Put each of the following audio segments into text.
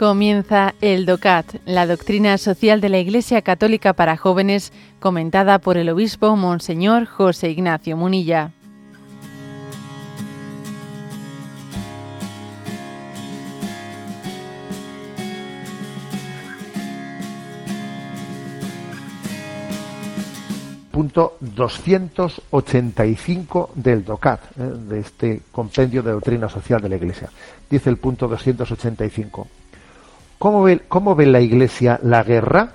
Comienza el DOCAT, la doctrina social de la Iglesia Católica para jóvenes, comentada por el obispo Monseñor José Ignacio Munilla. punto 285 del DOCAT, ¿eh? de este compendio de doctrina social de la Iglesia. Dice el punto 285. ¿Cómo ve, ¿Cómo ve la Iglesia la guerra?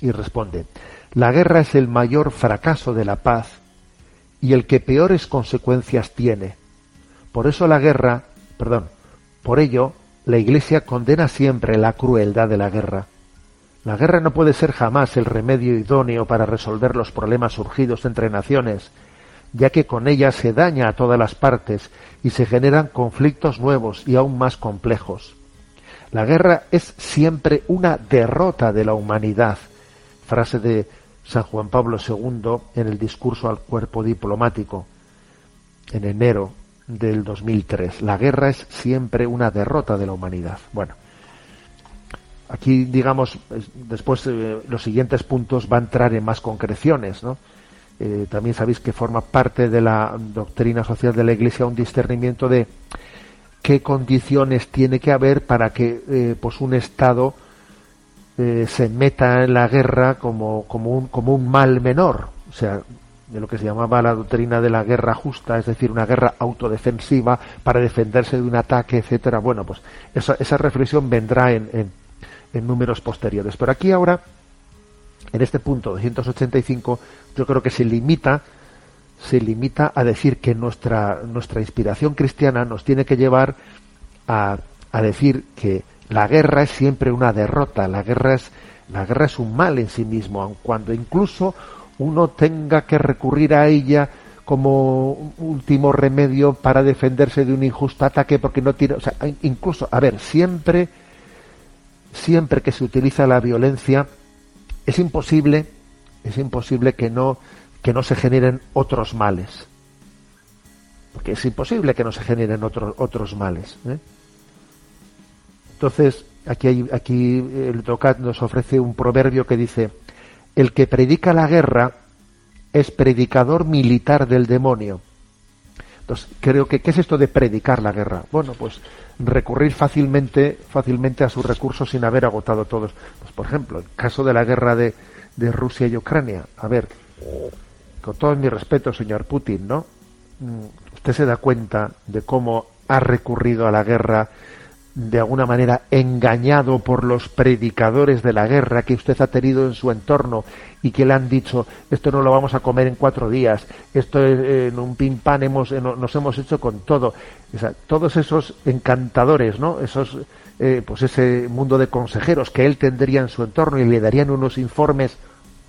Y responde, la guerra es el mayor fracaso de la paz y el que peores consecuencias tiene. Por eso la guerra, perdón, por ello la Iglesia condena siempre la crueldad de la guerra. La guerra no puede ser jamás el remedio idóneo para resolver los problemas surgidos entre naciones, ya que con ella se daña a todas las partes y se generan conflictos nuevos y aún más complejos. La guerra es siempre una derrota de la humanidad. Frase de San Juan Pablo II en el discurso al cuerpo diplomático en enero del 2003. La guerra es siempre una derrota de la humanidad. Bueno, aquí digamos, después eh, los siguientes puntos van a entrar en más concreciones, ¿no? Eh, también sabéis que forma parte de la doctrina social de la Iglesia un discernimiento de qué condiciones tiene que haber para que eh, pues un Estado eh, se meta en la guerra como, como, un, como un mal menor, o sea, de lo que se llamaba la doctrina de la guerra justa, es decir, una guerra autodefensiva para defenderse de un ataque, etcétera. Bueno, pues esa, esa reflexión vendrá en, en, en números posteriores. Pero aquí ahora, en este punto 285, yo creo que se limita se limita a decir que nuestra, nuestra inspiración cristiana nos tiene que llevar a, a decir que la guerra es siempre una derrota, la guerra es, la guerra es un mal en sí mismo, aun cuando incluso uno tenga que recurrir a ella como último remedio para defenderse de un injusto ataque porque no tiene, o sea, incluso, a ver, siempre, siempre que se utiliza la violencia, es imposible, es imposible que no que no se generen otros males. Porque es imposible que no se generen otros otros males. ¿eh? Entonces, aquí, hay, aquí el Tocat nos ofrece un proverbio que dice, el que predica la guerra es predicador militar del demonio. Entonces, creo que, ¿qué es esto de predicar la guerra? Bueno, pues recurrir fácilmente, fácilmente a sus recursos sin haber agotado todos. Pues, por ejemplo, el caso de la guerra de, de Rusia y Ucrania. A ver, con todo mi respeto, señor Putin, ¿no? Mm, usted se da cuenta de cómo ha recurrido a la guerra de alguna manera engañado por los predicadores de la guerra que usted ha tenido en su entorno y que le han dicho esto no lo vamos a comer en cuatro días, esto en un pim pam hemos, nos hemos hecho con todo. O sea, todos esos encantadores, ¿no? Esos, eh, pues ese mundo de consejeros que él tendría en su entorno y le darían unos informes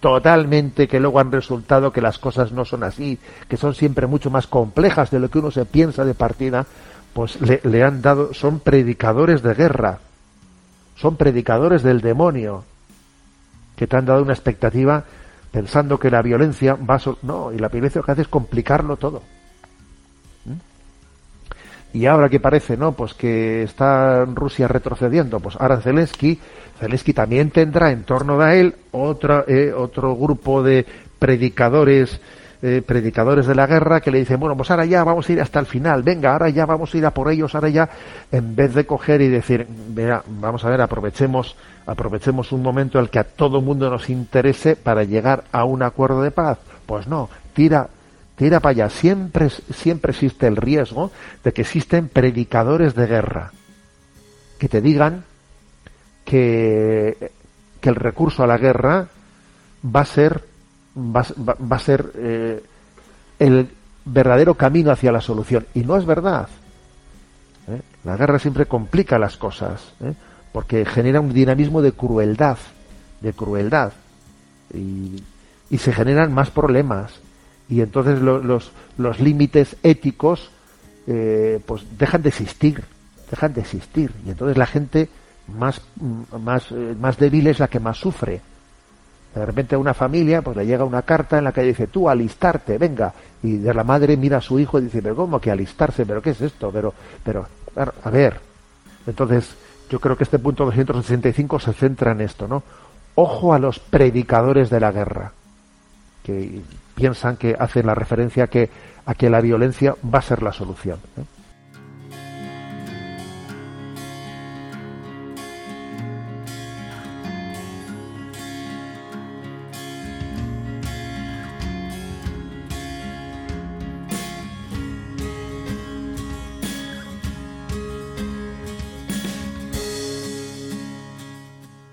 totalmente que luego han resultado que las cosas no son así, que son siempre mucho más complejas de lo que uno se piensa de partida, pues le, han dado, son predicadores de guerra, son predicadores del demonio, que te han dado una expectativa pensando que la violencia va a... No, y la violencia lo que hace es complicarlo todo. Y ahora que parece, ¿no? Pues que está Rusia retrocediendo, pues ahora Zelensky, Zelensky también tendrá en torno a él otra, eh, otro grupo de predicadores, eh, predicadores de la guerra que le dicen, bueno, pues ahora ya vamos a ir hasta el final, venga, ahora ya vamos a ir a por ellos, ahora ya, en vez de coger y decir, mira, vamos a ver, aprovechemos, aprovechemos un momento en el que a todo mundo nos interese para llegar a un acuerdo de paz. Pues no, tira, tira para allá. Siempre, siempre existe el riesgo de que existen predicadores de guerra que te digan que, que el recurso a la guerra va a ser, va, va, a ser eh, el verdadero camino hacia la solución. Y no es verdad. ¿eh? La guerra siempre complica las cosas, ¿eh? porque genera un dinamismo de crueldad, de crueldad. Y, y se generan más problemas y entonces lo, los, los límites éticos eh, pues dejan de existir, dejan de existir. Y entonces la gente más, más, eh, más débil es la que más sufre. De repente a una familia pues le llega una carta en la que dice tú alistarte, venga. Y de la madre mira a su hijo y dice, pero ¿cómo que alistarse? ¿Pero qué es esto? Pero, pero, a ver. Entonces, yo creo que este punto 285 se centra en esto, ¿no? Ojo a los predicadores de la guerra, que piensan que hacen la referencia que, a que la violencia va a ser la solución. ¿eh?